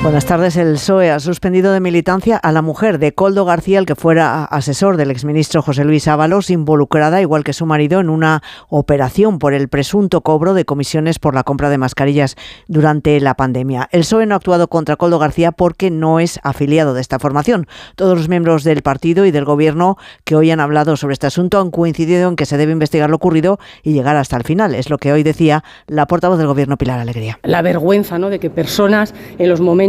Buenas tardes. El PSOE ha suspendido de militancia a la mujer de Coldo García, el que fuera asesor del exministro José Luis Ábalos, involucrada, igual que su marido, en una operación por el presunto cobro de comisiones por la compra de mascarillas durante la pandemia. El PSOE no ha actuado contra Coldo García porque no es afiliado de esta formación. Todos los miembros del partido y del gobierno que hoy han hablado sobre este asunto han coincidido en que se debe investigar lo ocurrido y llegar hasta el final. Es lo que hoy decía la portavoz del gobierno, Pilar Alegría. La vergüenza ¿no? de que personas en los momentos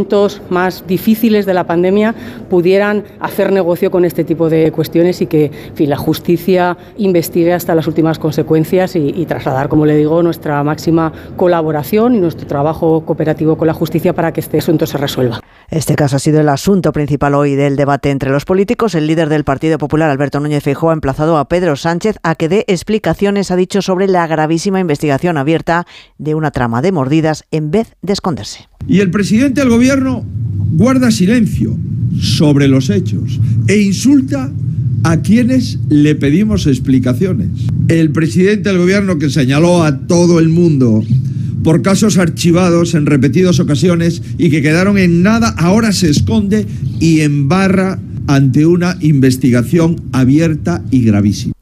más difíciles de la pandemia pudieran hacer negocio con este tipo de cuestiones y que la justicia investigue hasta las últimas consecuencias y, y trasladar, como le digo, nuestra máxima colaboración y nuestro trabajo cooperativo con la justicia para que este asunto se resuelva. Este caso ha sido el asunto principal hoy del debate entre los políticos. El líder del Partido Popular, Alberto Núñez Feijóo, ha emplazado a Pedro Sánchez a que dé explicaciones, ha dicho, sobre la gravísima investigación abierta de una trama de mordidas en vez de esconderse. Y el presidente del gobierno guarda silencio sobre los hechos e insulta a quienes le pedimos explicaciones. El presidente del gobierno que señaló a todo el mundo por casos archivados en repetidas ocasiones y que quedaron en nada, ahora se esconde y embarra ante una investigación abierta y gravísima.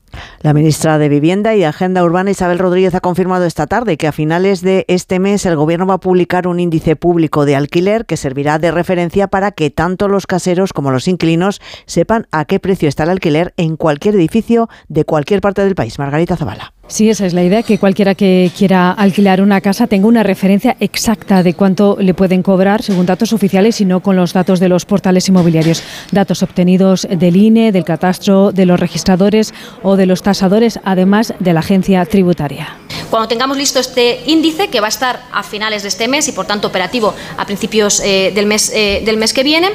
La ministra de Vivienda y Agenda Urbana, Isabel Rodríguez, ha confirmado esta tarde que a finales de este mes el Gobierno va a publicar un índice público de alquiler que servirá de referencia para que tanto los caseros como los inquilinos sepan a qué precio está el alquiler en cualquier edificio de cualquier parte del país. Margarita Zavala. Sí, esa es la idea, que cualquiera que quiera alquilar una casa tenga una referencia exacta de cuánto le pueden cobrar según datos oficiales y no con los datos de los portales inmobiliarios. Datos obtenidos del INE, del catastro, de los registradores o de los tasadores, además de la agencia tributaria. Cuando tengamos listo este índice, que va a estar a finales de este mes y por tanto operativo a principios eh, del, mes, eh, del mes que viene,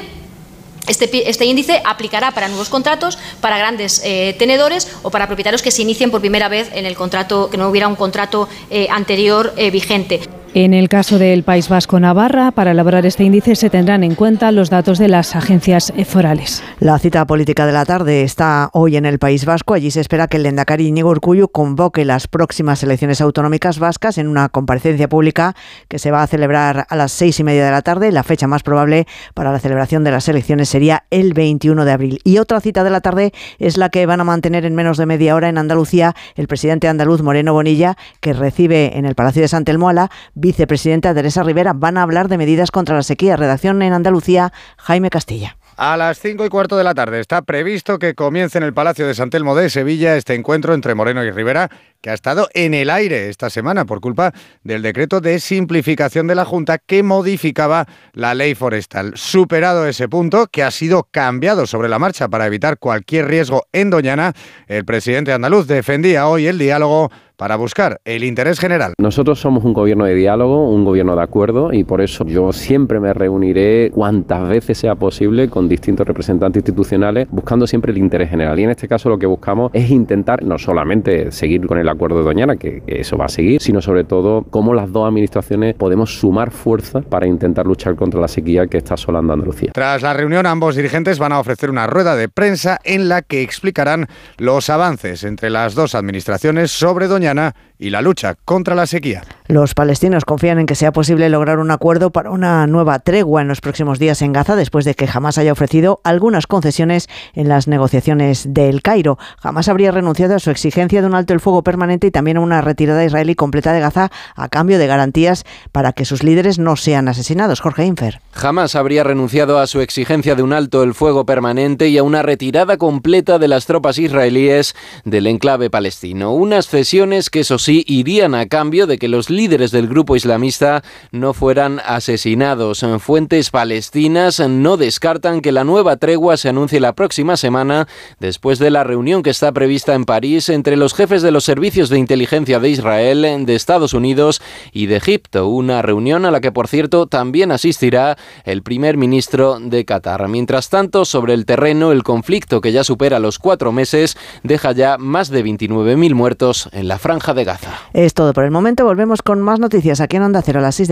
este, este, índice aplicará para nuevos contratos, para grandes eh, tenedores o para propietarios que se inicien por primera vez en el contrato, que no hubiera un contrato eh, anterior eh, vigente. En el caso del País Vasco Navarra, para elaborar este índice se tendrán en cuenta los datos de las agencias forales. La cita política de la tarde está hoy en el País Vasco. Allí se espera que el Lendakari Íñigo Urcullu convoque las próximas elecciones autonómicas vascas en una comparecencia pública que se va a celebrar a las seis y media de la tarde. La fecha más probable para la celebración de las elecciones sería el 21 de abril. Y otra cita de la tarde es la que van a mantener en menos de media hora en Andalucía el presidente andaluz Moreno Bonilla, que recibe en el Palacio de Santa Elmoala vicepresidenta Teresa Rivera. Van a hablar de medidas contra la sequía. Redacción en Andalucía, Jaime Castilla. A las cinco y cuarto de la tarde está previsto que comience en el Palacio de Santelmo de Sevilla este encuentro entre Moreno y Rivera, que ha estado en el aire esta semana por culpa del decreto de simplificación de la Junta que modificaba la ley forestal. Superado ese punto, que ha sido cambiado sobre la marcha para evitar cualquier riesgo en Doñana, el presidente andaluz defendía hoy el diálogo para buscar el interés general. Nosotros somos un gobierno de diálogo, un gobierno de acuerdo y por eso yo siempre me reuniré cuantas veces sea posible con distintos representantes institucionales buscando siempre el interés general. Y en este caso lo que buscamos es intentar no solamente seguir con el acuerdo de Doñana, que eso va a seguir, sino sobre todo cómo las dos administraciones podemos sumar fuerza para intentar luchar contra la sequía que está asolando Andalucía. Tras la reunión, ambos dirigentes van a ofrecer una rueda de prensa en la que explicarán los avances entre las dos administraciones sobre Doñana y la lucha contra la sequía. Los palestinos confían en que sea posible lograr un acuerdo para una nueva tregua en los próximos días en Gaza después de que Hamas haya ofrecido algunas concesiones en las negociaciones del Cairo. Hamas habría renunciado a su exigencia de un alto el fuego permanente y también a una retirada israelí completa de Gaza a cambio de garantías para que sus líderes no sean asesinados. Jorge Infer. Hamas habría renunciado a su exigencia de un alto el fuego permanente y a una retirada completa de las tropas israelíes del enclave palestino. Unas cesiones que eso sí irían a cambio de que los líderes del grupo islamista no fueran asesinados. Fuentes palestinas no descartan que la nueva tregua se anuncie la próxima semana después de la reunión que está prevista en París entre los jefes de los servicios de inteligencia de Israel, de Estados Unidos y de Egipto. Una reunión a la que, por cierto, también asistirá el primer ministro de Qatar. Mientras tanto, sobre el terreno, el conflicto que ya supera los cuatro meses deja ya más de 29.000 muertos en la franja de Gaza. Es todo por el momento. Volvemos con más noticias aquí en Onda Cero a las 6 de la